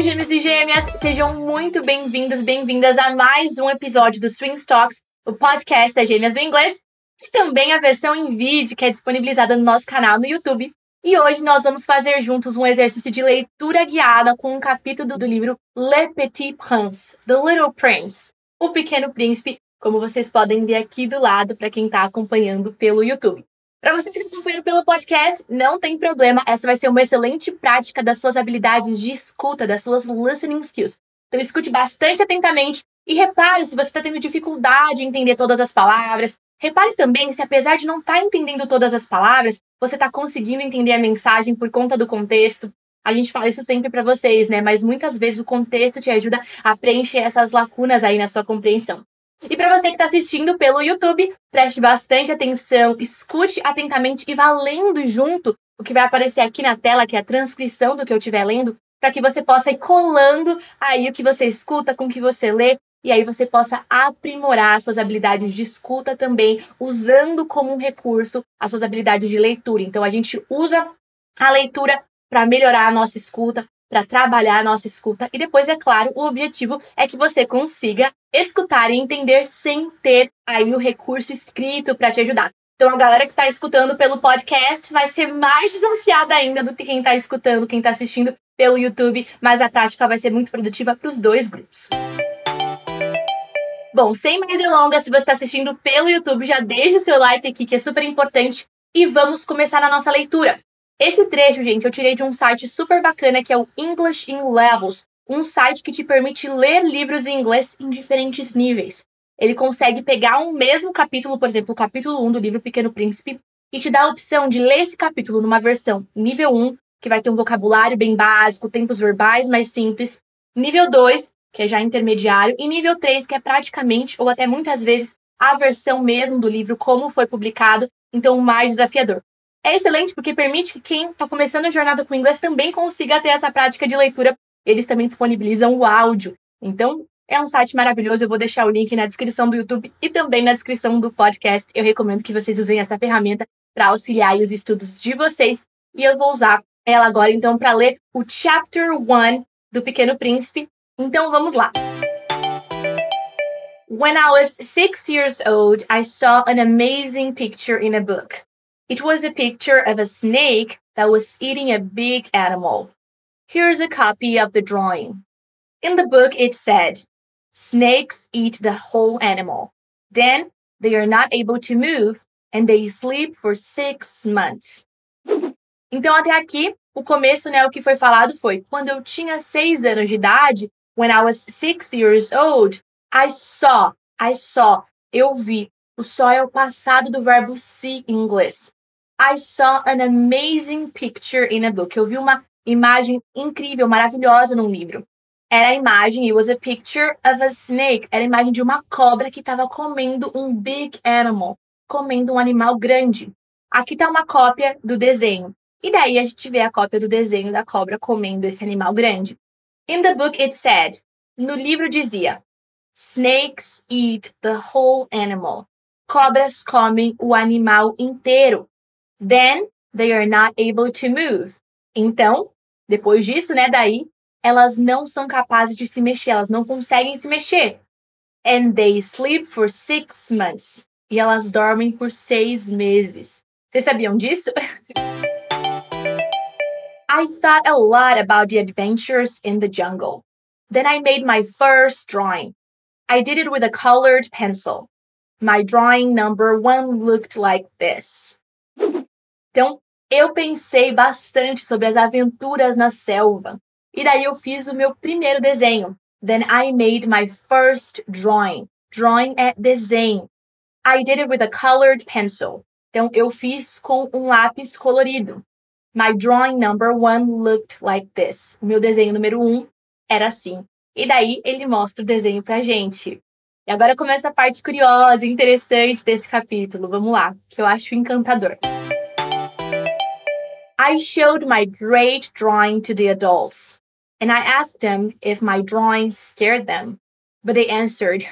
Gêmeos e gêmeas! Sejam muito bem-vindos, bem-vindas a mais um episódio do Swing Talks, o podcast das gêmeas do inglês, e também a versão em vídeo que é disponibilizada no nosso canal no YouTube. E hoje nós vamos fazer juntos um exercício de leitura guiada com um capítulo do livro Le Petit Prince, The Little Prince, O Pequeno Príncipe, como vocês podem ver aqui do lado para quem está acompanhando pelo YouTube. Para você que está acompanhando pelo podcast, não tem problema, essa vai ser uma excelente prática das suas habilidades de escuta, das suas listening skills. Então escute bastante atentamente e repare se você está tendo dificuldade em entender todas as palavras. Repare também se, apesar de não estar tá entendendo todas as palavras, você está conseguindo entender a mensagem por conta do contexto. A gente fala isso sempre para vocês, né? Mas muitas vezes o contexto te ajuda a preencher essas lacunas aí na sua compreensão. E para você que está assistindo pelo YouTube, preste bastante atenção, escute atentamente e vá lendo junto o que vai aparecer aqui na tela, que é a transcrição do que eu estiver lendo, para que você possa ir colando aí o que você escuta com o que você lê, e aí você possa aprimorar suas habilidades de escuta também, usando como um recurso as suas habilidades de leitura. Então a gente usa a leitura para melhorar a nossa escuta, para trabalhar a nossa escuta. E depois, é claro, o objetivo é que você consiga escutar e entender sem ter aí o recurso escrito para te ajudar. Então, a galera que está escutando pelo podcast vai ser mais desafiada ainda do que quem está escutando, quem está assistindo pelo YouTube, mas a prática vai ser muito produtiva para os dois grupos. Bom, sem mais delongas, se você está assistindo pelo YouTube, já deixa o seu like aqui, que é super importante, e vamos começar a nossa leitura. Esse trecho, gente, eu tirei de um site super bacana que é o English in Levels, um site que te permite ler livros em inglês em diferentes níveis. Ele consegue pegar um mesmo capítulo, por exemplo, o capítulo 1 do livro Pequeno Príncipe, e te dá a opção de ler esse capítulo numa versão nível 1, que vai ter um vocabulário bem básico, tempos verbais mais simples, nível 2, que é já intermediário, e nível 3, que é praticamente, ou até muitas vezes, a versão mesmo do livro, como foi publicado, então mais desafiador. É excelente porque permite que quem está começando a jornada com inglês também consiga ter essa prática de leitura. Eles também disponibilizam o áudio. Então, é um site maravilhoso. Eu vou deixar o link na descrição do YouTube e também na descrição do podcast. Eu recomendo que vocês usem essa ferramenta para auxiliar os estudos de vocês. E eu vou usar ela agora, então, para ler o Chapter 1 do Pequeno Príncipe. Então, vamos lá. When I was six years old, I saw an amazing picture in a book. It was a picture of a snake that was eating a big animal. Here's a copy of the drawing. In the book, it said, Snakes eat the whole animal. Then they are not able to move and they sleep for six months. Então, até aqui, o começo, né, o que foi falado foi: quando eu tinha seis anos de idade, when I was six years old, I saw, I saw, eu vi. O saw é o passado do verbo see em inglês. I saw an amazing picture in a book. Eu vi uma imagem incrível, maravilhosa num livro. Era a imagem, it was a picture of a snake. Era a imagem de uma cobra que estava comendo um big animal, comendo um animal grande. Aqui está uma cópia do desenho. E daí a gente vê a cópia do desenho da cobra comendo esse animal grande. In the book it said, no livro dizia, snakes eat the whole animal. Cobras comem o animal inteiro. Then they are not able to move. Então, depois disso, né, daí, elas não são capazes de se mexer, elas não conseguem se mexer. And they sleep for six months. E elas dormem por seis meses. Vocês sabiam disso? I thought a lot about the adventures in the jungle. Then I made my first drawing. I did it with a colored pencil. My drawing number one looked like this. Então, eu pensei bastante sobre as aventuras na selva. E daí eu fiz o meu primeiro desenho. Then I made my first drawing. Drawing é desenho. I did it with a colored pencil. Então eu fiz com um lápis colorido. My drawing number one looked like this. O meu desenho número um era assim. E daí ele mostra o desenho pra gente. E agora começa a parte curiosa e interessante desse capítulo. Vamos lá, que eu acho encantador. I showed my great drawing to the adults, and I asked them if my drawing scared them. But they answered,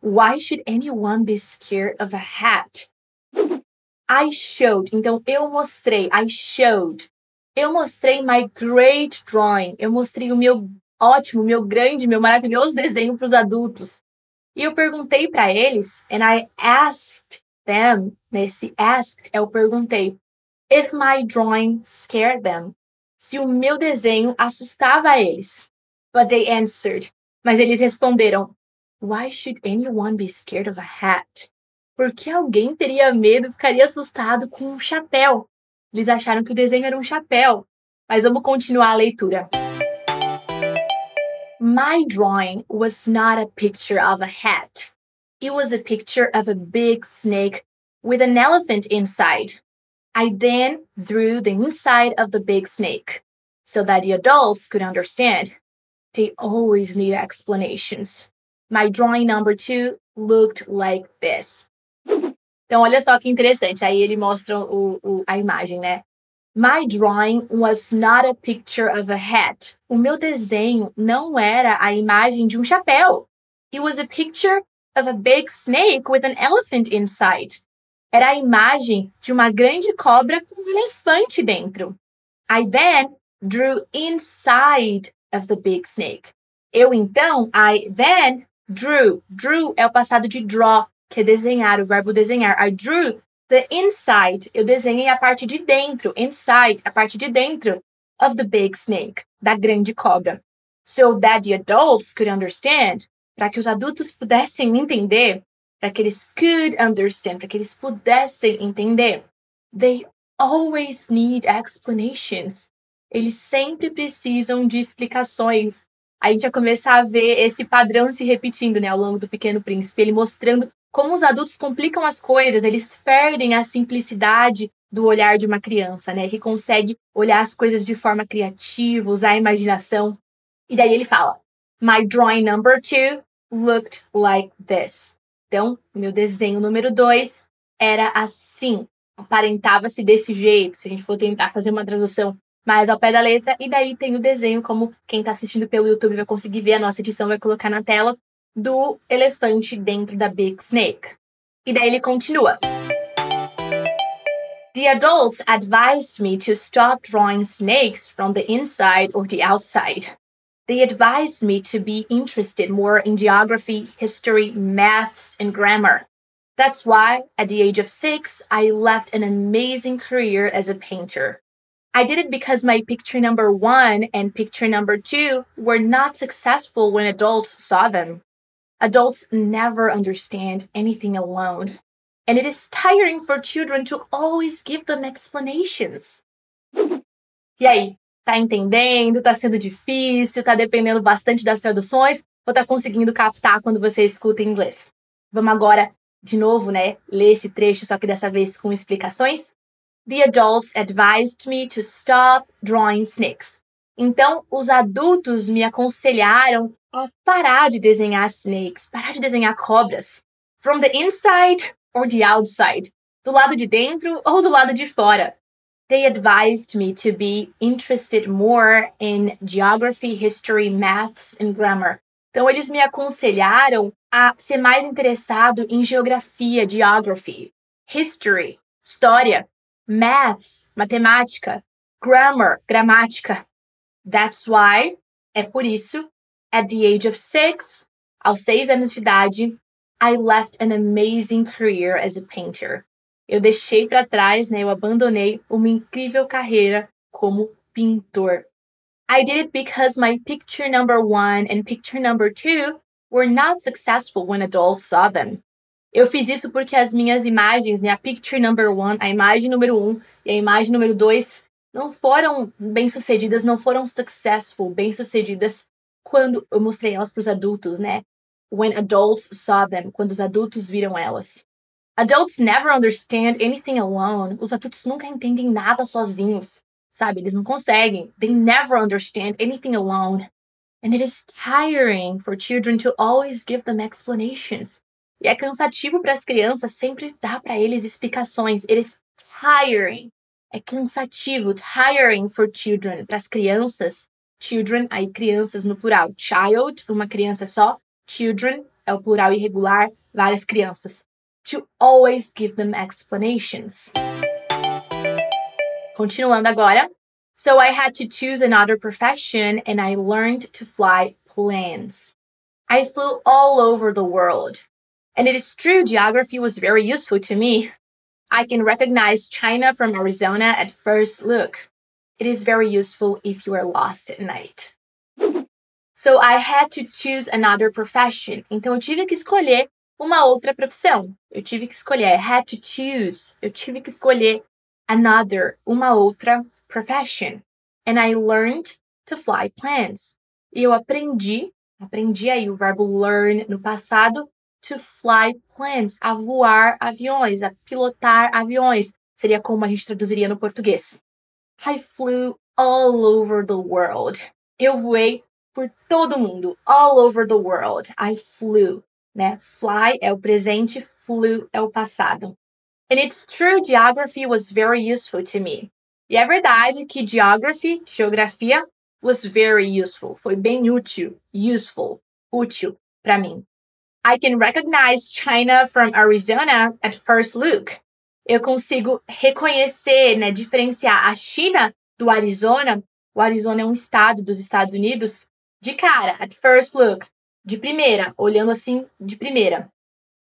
Why should anyone be scared of a hat? I showed, então eu mostrei, I showed. Eu mostrei my great drawing, eu mostrei o meu ótimo, meu grande, meu maravilhoso desenho para os adultos. E eu perguntei para eles, and I asked them, nesse asked, eu perguntei, if my drawing scared them, se o meu desenho assustava eles. But they answered, mas eles responderam, why should anyone be scared of a hat? Por que alguém teria medo, ficaria assustado com um chapéu? Eles acharam que o desenho era um chapéu. Mas vamos continuar a leitura. My drawing was not a picture of a hat. It was a picture of a big snake with an elephant inside. I then drew the inside of the big snake so that the adults could understand. They always need explanations. My drawing number two looked like this. Então, olha só que interessante. Aí ele mostra o, o, a imagem, né? My drawing was not a picture of a hat. O meu desenho não era a imagem de um chapéu. It was a picture of a big snake with an elephant inside. Era a imagem de uma grande cobra com um elefante dentro. I then drew inside of the big snake. Eu então, I then drew. Drew é o passado de draw, que é desenhar, o verbo desenhar. I drew the inside, eu desenhei a parte de dentro, inside, a parte de dentro of the big snake, da grande cobra. So that the adults could understand, para que os adultos pudessem entender, para que eles could understand, para que eles pudessem entender. They always need explanations. Eles sempre precisam de explicações. A gente vai começar a ver esse padrão se repetindo, né, ao longo do Pequeno Príncipe, ele mostrando como os adultos complicam as coisas, eles perdem a simplicidade do olhar de uma criança, né? Que consegue olhar as coisas de forma criativa, usar a imaginação. E daí ele fala: My drawing number two looked like this. Então, meu desenho número dois era assim, aparentava-se desse jeito. Se a gente for tentar fazer uma tradução mais ao pé da letra, e daí tem o desenho, como quem está assistindo pelo YouTube vai conseguir ver, a nossa edição vai colocar na tela do elefante dentro da Big Snake. E daí ele continua. The adults advised me to stop drawing snakes from the inside or the outside. They advised me to be interested more in geography, history, maths, and grammar. That's why, at the age of six, I left an amazing career as a painter. I did it because my picture number one and picture number two were not successful when adults saw them. Adults never understand anything alone, and it is tiring for children to always give them explanations. E aí, tá entendendo? Tá sendo difícil? Tá dependendo bastante das traduções? Ou tá conseguindo captar quando você escuta em inglês? Vamos agora, de novo, né, ler esse trecho, só que dessa vez com explicações. The adults advised me to stop drawing snakes. Então, os adultos me aconselharam a parar de desenhar snakes, parar de desenhar cobras. From the inside or the outside. Do lado de dentro ou do lado de fora. They advised me to be interested more in geography, history, maths and grammar. Então, eles me aconselharam a ser mais interessado em geografia, geography, history, história, maths, matemática, grammar, gramática. That's why, é por isso, At the age of six, aos seis anos de idade, I left an amazing career as a painter. Eu deixei para trás, né, eu abandonei uma incrível carreira como pintor. I did it because my picture number one and picture number two were not successful when adults saw them. Eu fiz isso porque as minhas imagens, né, a picture number one, a imagem número um e a imagem número dois, não foram bem sucedidas, não foram successful, bem sucedidas quando eu mostrei elas para os adultos, né? When adults saw them, quando os adultos viram elas. Adults never understand anything alone. Os adultos nunca entendem nada sozinhos, sabe? Eles não conseguem. They never understand anything alone. And it is tiring for children to always give them explanations. E é cansativo para as crianças sempre dar para eles explicações. It is tiring. É cansativo, tiring for children, para as crianças children, aí crianças no plural. Child, uma criança só. Children é o plural irregular, várias crianças. To always give them explanations. Continuando agora. So I had to choose another profession and I learned to fly planes. I flew all over the world. And it is true, geography was very useful to me. I can recognize China from Arizona at first look. It is very useful if you are lost at night. So I had to choose another profession. Então eu tive que escolher uma outra profissão. Eu tive que escolher. Had to choose. Eu tive que escolher another, uma outra profession. And I learned to fly planes. E eu aprendi, aprendi aí o verbo learn no passado, to fly planes, a voar aviões, a pilotar aviões. Seria como a gente traduziria no português. I flew all over the world. Eu voei por todo mundo. All over the world. I flew. Né? Fly é o presente, flew é o passado. And it's true, geography was very useful to me. E é verdade que geography, geografia, was very useful. Foi bem útil, useful, útil para mim. I can recognize China from Arizona at first look. Eu consigo reconhecer, né, diferenciar a China do Arizona. O Arizona é um estado dos Estados Unidos de cara, at first look, de primeira, olhando assim de primeira.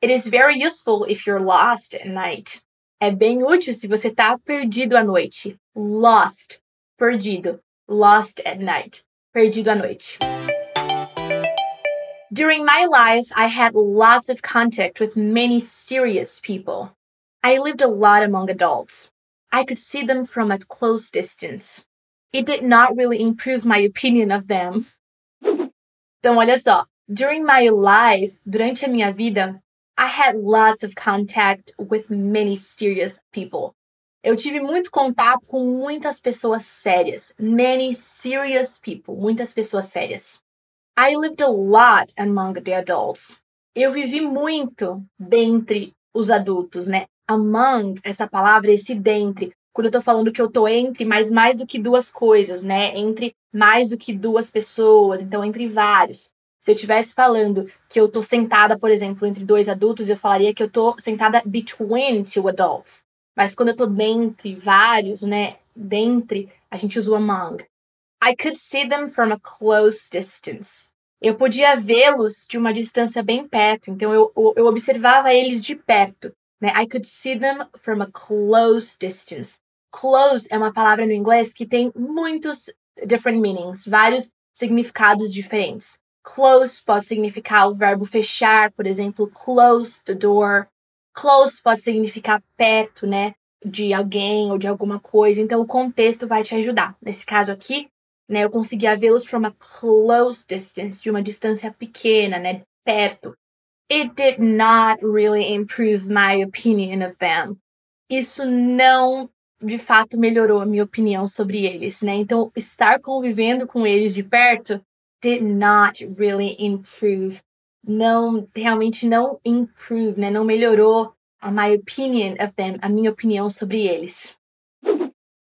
It is very useful if you're lost at night. É bem útil se você está perdido à noite. Lost, perdido. Lost at night, perdido à noite. During my life, I had lots of contact with many serious people. I lived a lot among adults. I could see them from a close distance. It did not really improve my opinion of them. Então, olha só. During my life, durante a minha vida, I had lots of contact with many serious people. Eu tive muito contato com muitas pessoas sérias. Many serious people. Muitas pessoas sérias. I lived a lot among the adults. Eu vivi muito dentre os adultos, né? Among, essa palavra, esse dentre. Quando eu tô falando que eu tô entre, mas mais do que duas coisas, né? Entre mais do que duas pessoas, então entre vários. Se eu estivesse falando que eu tô sentada, por exemplo, entre dois adultos, eu falaria que eu tô sentada between two adults. Mas quando eu tô dentre vários, né? Dentre, a gente usa o among. I could see them from a close distance. Eu podia vê-los de uma distância bem perto, então eu, eu observava eles de perto. Né? I could see them from a close distance. Close é uma palavra no inglês que tem muitos different meanings, vários significados diferentes. Close pode significar o verbo fechar, por exemplo, close the door. Close pode significar perto, né? De alguém ou de alguma coisa. Então, o contexto vai te ajudar. Nesse caso aqui, né, eu conseguia vê-los from a close distance, de uma distância pequena, né, perto. It did not really improve my opinion of them. Isso não, de fato, melhorou a minha opinião sobre eles, né? Então, estar convivendo com eles de perto did not really improve. Não, realmente não improve, né? Não melhorou a my opinion of them, a minha opinião sobre eles.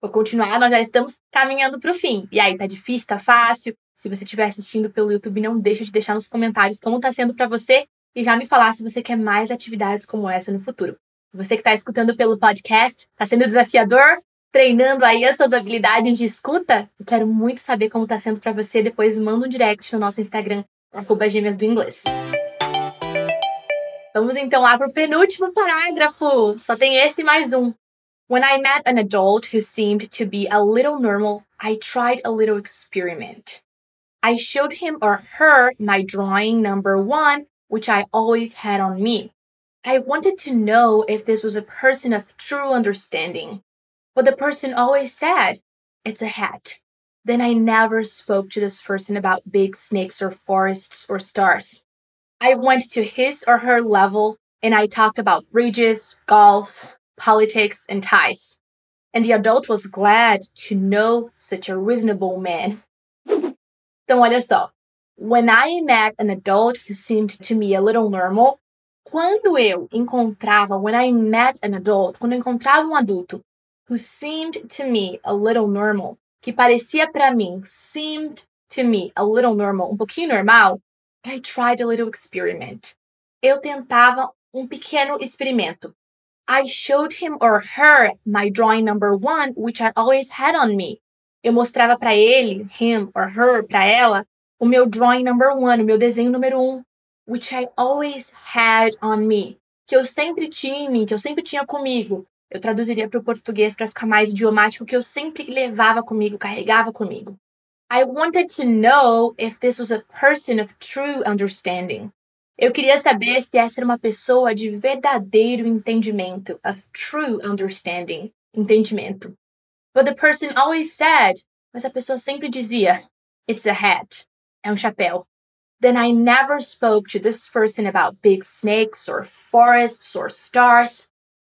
Vou continuar, nós já estamos caminhando para o fim. E aí, tá difícil, tá fácil? Se você estiver assistindo pelo YouTube, não deixa de deixar nos comentários como tá sendo para você e já me falar se você quer mais atividades como essa no futuro. Você que está escutando pelo podcast, tá sendo desafiador? Treinando aí as suas habilidades de escuta? Eu quero muito saber como tá sendo para você. Depois manda um direct no nosso Instagram, arroba gêmeas do inglês. Vamos então lá pro penúltimo parágrafo. Só tem esse mais um. When I met an adult who seemed to be a little normal, I tried a little experiment. I showed him or her my drawing number one, which I always had on me. I wanted to know if this was a person of true understanding. But the person always said, It's a hat. Then I never spoke to this person about big snakes or forests or stars. I went to his or her level and I talked about bridges, golf, politics, and ties. And the adult was glad to know such a reasonable man. Então, olha só. When I met an adult who seemed to me a little normal, quando eu encontrava, when I met an adult, quando eu encontrava um adulto who seemed to me a little normal, que parecia para mim, seemed to me a little normal, um pouquinho normal, I tried a little experiment. Eu tentava um pequeno experimento. I showed him or her my drawing number one, which I always had on me. eu mostrava para ele, him or her, para ela, o meu drawing number one, o meu desenho número um, which I always had on me, que eu sempre tinha em mim, que eu sempre tinha comigo. Eu traduziria para o português para ficar mais idiomático, que eu sempre levava comigo, carregava comigo. I wanted to know if this was a person of true understanding. Eu queria saber se essa era uma pessoa de verdadeiro entendimento, of true understanding, entendimento. But the person always said, mas a pessoa sempre dizia, it's a hat, é um chapéu. Then I never spoke to this person about big snakes or forests or stars.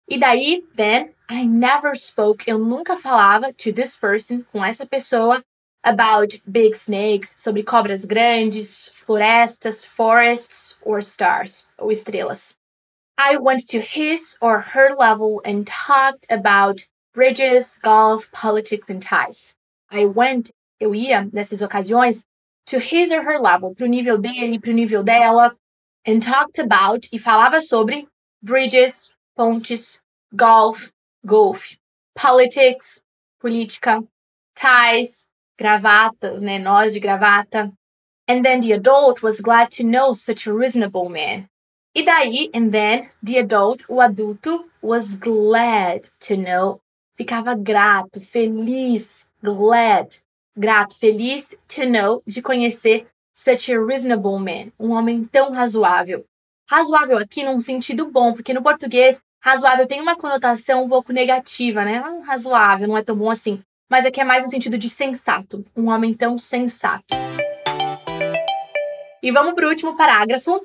E daí, then, I never spoke, eu nunca falava to this person, com essa pessoa, about big snakes, sobre cobras grandes, florestas, forests, or stars, ou estrelas. I went to his or her level and talked about bridges, golf, politics, and ties. I went, eu ia, nessas ocasiões, to his or her level, pro nível dele, pro nível dela, and talked about, e falava sobre, bridges, pontes, golf, golf, politics, política, ties, gravatas, né, nós de gravata. And then the adult was glad to know such a reasonable man. E daí, and then, the adult, o adulto, was glad to know, ficava grato, feliz, glad, grato, feliz to know, de conhecer such a reasonable man, um homem tão razoável. Razoável aqui num sentido bom, porque no português, razoável tem uma conotação um pouco negativa, né? Ah, razoável, não é tão bom assim. Mas aqui é mais no sentido de sensato, um homem tão sensato. E vamos para o último parágrafo.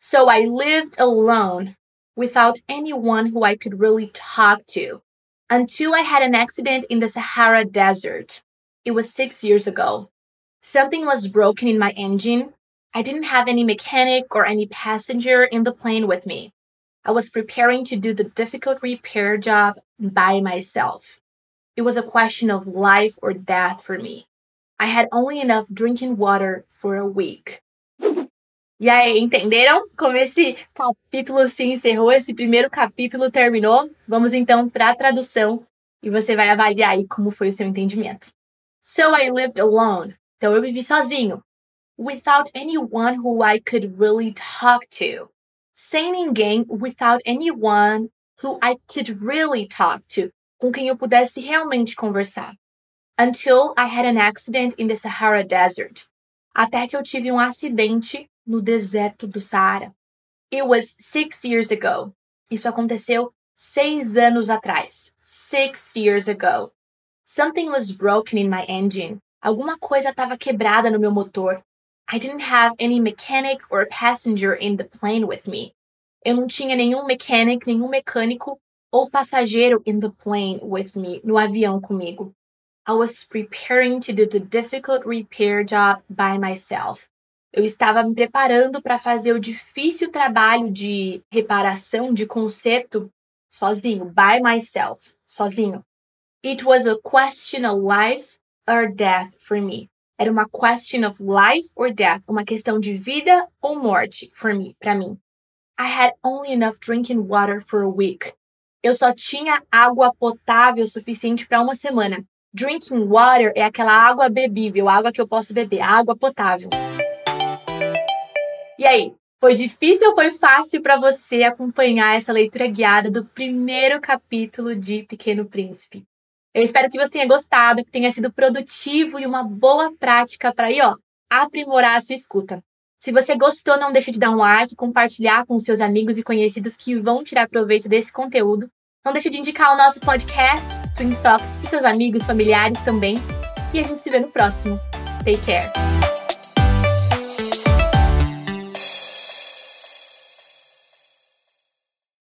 So I lived alone, without anyone who I could really talk to, until I had an accident in the Sahara Desert. It was six years ago. Something was broken in my engine. I didn't have any mechanic or any passenger in the plane with me. I was preparing to do the difficult repair job by myself. It was a question of life or death for me. I had only enough drinking water for a week. E aí, entenderam como esse capítulo se encerrou? Esse primeiro capítulo terminou? Vamos então para a tradução e você vai avaliar aí como foi o seu entendimento. So I lived alone. Então eu vivi sozinho. Without anyone who I could really talk to. Sem ninguém, without anyone who I could really talk to. Com quem eu pudesse realmente conversar. Until I had an accident in the Sahara Desert. Até que eu tive um acidente no deserto do Saara. It was six years ago. Isso aconteceu seis anos atrás. Six years ago. Something was broken in my engine. Alguma coisa estava quebrada no meu motor. I didn't have any mechanic or passenger in the plane with me. Eu não tinha nenhum mechanic, nenhum mecânico ou passageiro in the plane with me, no avião comigo. I was preparing to do the difficult repair job by myself. Eu estava me preparando para fazer o difícil trabalho de reparação, de conserto, sozinho, by myself, sozinho. It was a question of life or death for me. Era uma question of life or death, uma questão de vida ou morte for me, para mim. I had only enough drinking water for a week. Eu só tinha água potável suficiente para uma semana. Drinking water é aquela água bebível, água que eu posso beber, água potável. E aí, foi difícil ou foi fácil para você acompanhar essa leitura guiada do primeiro capítulo de Pequeno Príncipe? Eu espero que você tenha gostado, que tenha sido produtivo e uma boa prática para aí, ó, aprimorar a sua escuta. Se você gostou, não deixe de dar um like, compartilhar com seus amigos e conhecidos que vão tirar proveito desse conteúdo. Não deixe de indicar o nosso podcast, Twin Stocks, e seus amigos, familiares também. E a gente se vê no próximo. Take care!